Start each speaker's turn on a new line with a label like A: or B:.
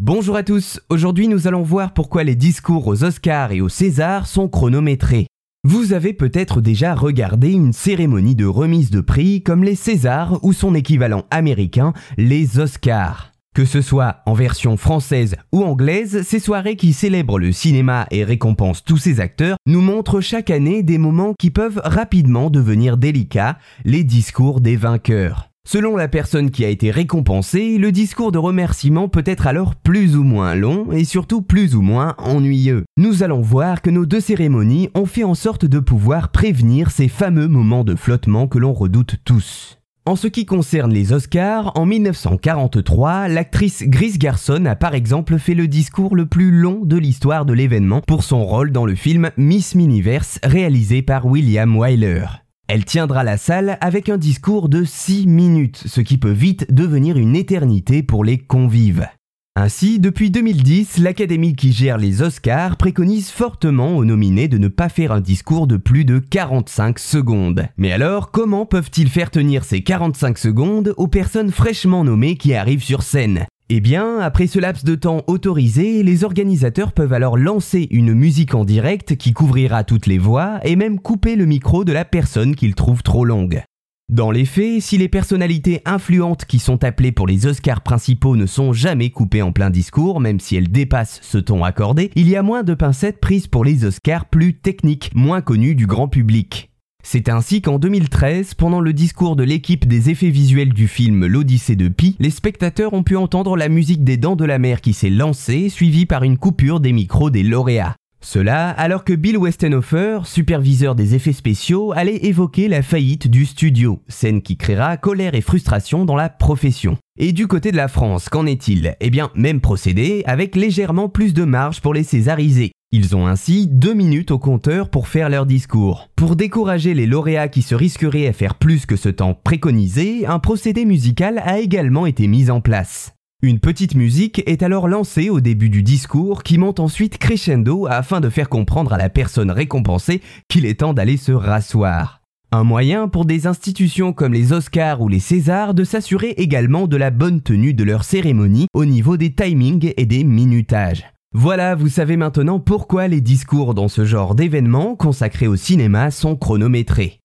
A: Bonjour à tous, aujourd'hui nous allons voir pourquoi les discours aux Oscars et aux Césars sont chronométrés. Vous avez peut-être déjà regardé une cérémonie de remise de prix comme les Césars ou son équivalent américain, les Oscars. Que ce soit en version française ou anglaise, ces soirées qui célèbrent le cinéma et récompensent tous ses acteurs nous montrent chaque année des moments qui peuvent rapidement devenir délicats, les discours des vainqueurs. Selon la personne qui a été récompensée, le discours de remerciement peut être alors plus ou moins long et surtout plus ou moins ennuyeux. Nous allons voir que nos deux cérémonies ont fait en sorte de pouvoir prévenir ces fameux moments de flottement que l'on redoute tous. En ce qui concerne les Oscars, en 1943, l'actrice Grace Garson a par exemple fait le discours le plus long de l'histoire de l'événement pour son rôle dans le film Miss Miniverse réalisé par William Wyler. Elle tiendra la salle avec un discours de 6 minutes, ce qui peut vite devenir une éternité pour les convives. Ainsi, depuis 2010, l'Académie qui gère les Oscars préconise fortement aux nominés de ne pas faire un discours de plus de 45 secondes. Mais alors, comment peuvent-ils faire tenir ces 45 secondes aux personnes fraîchement nommées qui arrivent sur scène? Eh bien, après ce laps de temps autorisé, les organisateurs peuvent alors lancer une musique en direct qui couvrira toutes les voix et même couper le micro de la personne qu'ils trouvent trop longue. Dans les faits, si les personnalités influentes qui sont appelées pour les Oscars principaux ne sont jamais coupées en plein discours, même si elles dépassent ce ton accordé, il y a moins de pincettes prises pour les Oscars plus techniques, moins connus du grand public. C'est ainsi qu'en 2013, pendant le discours de l'équipe des effets visuels du film L'Odyssée de Pi, les spectateurs ont pu entendre la musique des Dents de la Mer qui s'est lancée, suivie par une coupure des micros des lauréats. Cela alors que Bill Westenhofer, superviseur des effets spéciaux, allait évoquer la faillite du studio, scène qui créera colère et frustration dans la profession. Et du côté de la France, qu'en est-il? Eh bien, même procédé, avec légèrement plus de marge pour les césarisés. Ils ont ainsi deux minutes au compteur pour faire leur discours. Pour décourager les lauréats qui se risqueraient à faire plus que ce temps préconisé, un procédé musical a également été mis en place. Une petite musique est alors lancée au début du discours qui monte ensuite crescendo afin de faire comprendre à la personne récompensée qu'il est temps d'aller se rasseoir. Un moyen pour des institutions comme les Oscars ou les Césars de s'assurer également de la bonne tenue de leur cérémonie au niveau des timings et des minutages. Voilà, vous savez maintenant pourquoi les discours dans ce genre d'événements consacrés au cinéma sont chronométrés.